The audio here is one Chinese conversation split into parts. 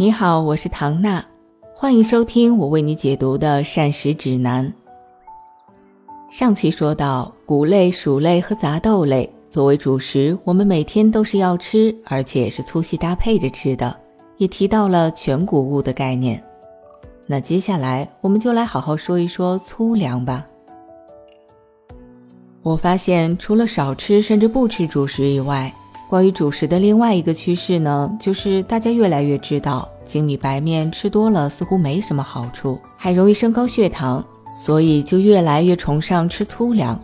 你好，我是唐娜，欢迎收听我为你解读的膳食指南。上期说到，谷类、薯类和杂豆类作为主食，我们每天都是要吃，而且是粗细搭配着吃的，也提到了全谷物的概念。那接下来我们就来好好说一说粗粮吧。我发现，除了少吃甚至不吃主食以外，关于主食的另外一个趋势呢，就是大家越来越知道，精米白面吃多了似乎没什么好处，还容易升高血糖，所以就越来越崇尚吃粗粮。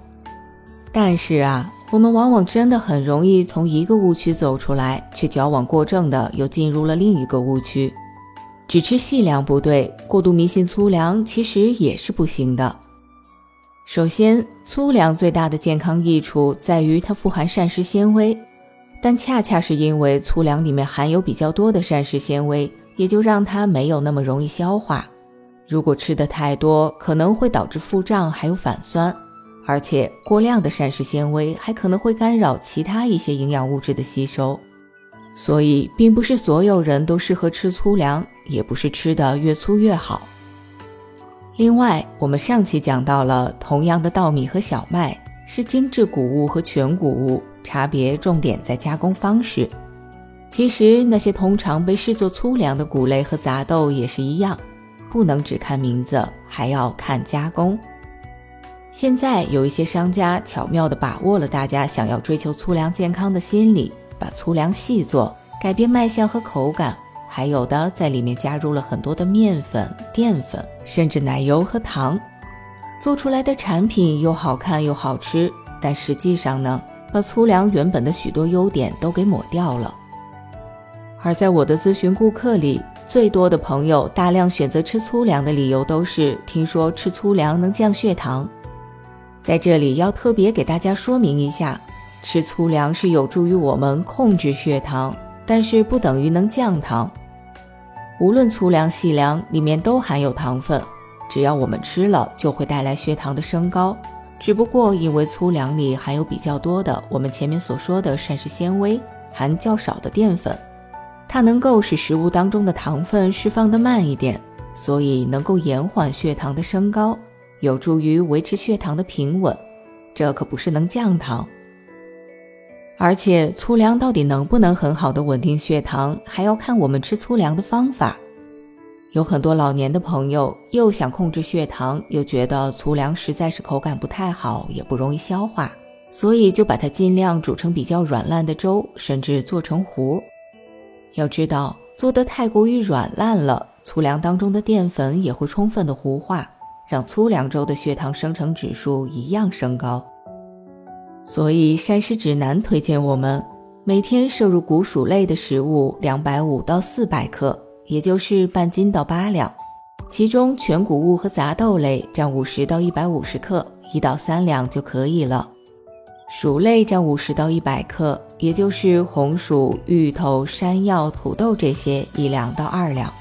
但是啊，我们往往真的很容易从一个误区走出来，却矫枉过正的又进入了另一个误区。只吃细粮不对，过度迷信粗粮其实也是不行的。首先，粗粮最大的健康益处在于它富含膳食纤维。但恰恰是因为粗粮里面含有比较多的膳食纤维，也就让它没有那么容易消化。如果吃的太多，可能会导致腹胀，还有反酸。而且过量的膳食纤维还可能会干扰其他一些营养物质的吸收。所以，并不是所有人都适合吃粗粮，也不是吃的越粗越好。另外，我们上期讲到了，同样的稻米和小麦是精致谷物和全谷物。差别重点在加工方式。其实那些通常被视作粗粮的谷类和杂豆也是一样，不能只看名字，还要看加工。现在有一些商家巧妙地把握了大家想要追求粗粮健康的心理，把粗粮细做，改变卖相和口感，还有的在里面加入了很多的面粉、淀粉，甚至奶油和糖，做出来的产品又好看又好吃，但实际上呢？把粗粮原本的许多优点都给抹掉了。而在我的咨询顾客里，最多的朋友大量选择吃粗粮的理由都是听说吃粗粮能降血糖。在这里要特别给大家说明一下，吃粗粮是有助于我们控制血糖，但是不等于能降糖。无论粗粮、细粮里面都含有糖分，只要我们吃了，就会带来血糖的升高。只不过因为粗粮里含有比较多的我们前面所说的膳食纤维，含较少的淀粉，它能够使食物当中的糖分释放的慢一点，所以能够延缓血糖的升高，有助于维持血糖的平稳。这可不是能降糖，而且粗粮到底能不能很好的稳定血糖，还要看我们吃粗粮的方法。有很多老年的朋友又想控制血糖，又觉得粗粮实在是口感不太好，也不容易消化，所以就把它尽量煮成比较软烂的粥，甚至做成糊。要知道，做得太过于软烂了，粗粮当中的淀粉也会充分的糊化，让粗粮粥的血糖生成指数一样升高。所以膳食指南推荐我们每天摄入谷薯类的食物两百五到四百克。也就是半斤到八两，其中全谷物和杂豆类占五十到一百五十克，一到三两就可以了。薯类占五十到一百克，也就是红薯、芋头、山药、土豆这些一两到二两。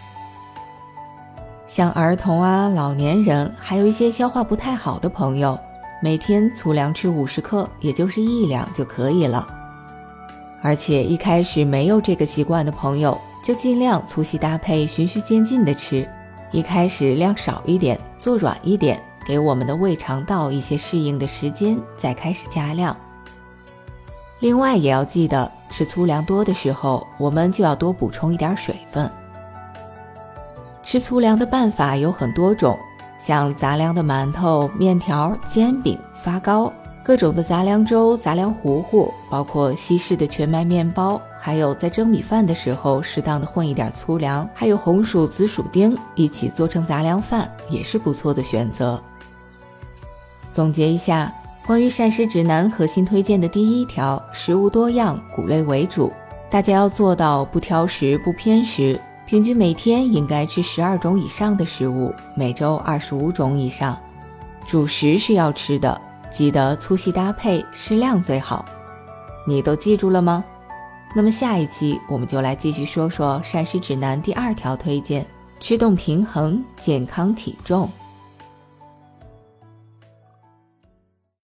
像儿童啊、老年人，还有一些消化不太好的朋友，每天粗粮吃五十克，也就是一两就可以了。而且一开始没有这个习惯的朋友。就尽量粗细搭配，循序渐进的吃。一开始量少一点，做软一点，给我们的胃肠道一些适应的时间，再开始加量。另外也要记得，吃粗粮多的时候，我们就要多补充一点水分。吃粗粮的办法有很多种，像杂粮的馒头、面条、煎饼、发糕。各种的杂粮粥、杂粮糊糊，包括西式的全麦面包，还有在蒸米饭的时候适当的混一点粗粮，还有红薯、紫薯丁一起做成杂粮饭，也是不错的选择。总结一下，关于膳食指南核心推荐的第一条，食物多样，谷类为主，大家要做到不挑食、不偏食，平均每天应该吃十二种以上的食物，每周二十五种以上，主食是要吃的。记得粗细搭配，适量最好。你都记住了吗？那么下一期我们就来继续说说膳食指南第二条推荐：吃动平衡，健康体重。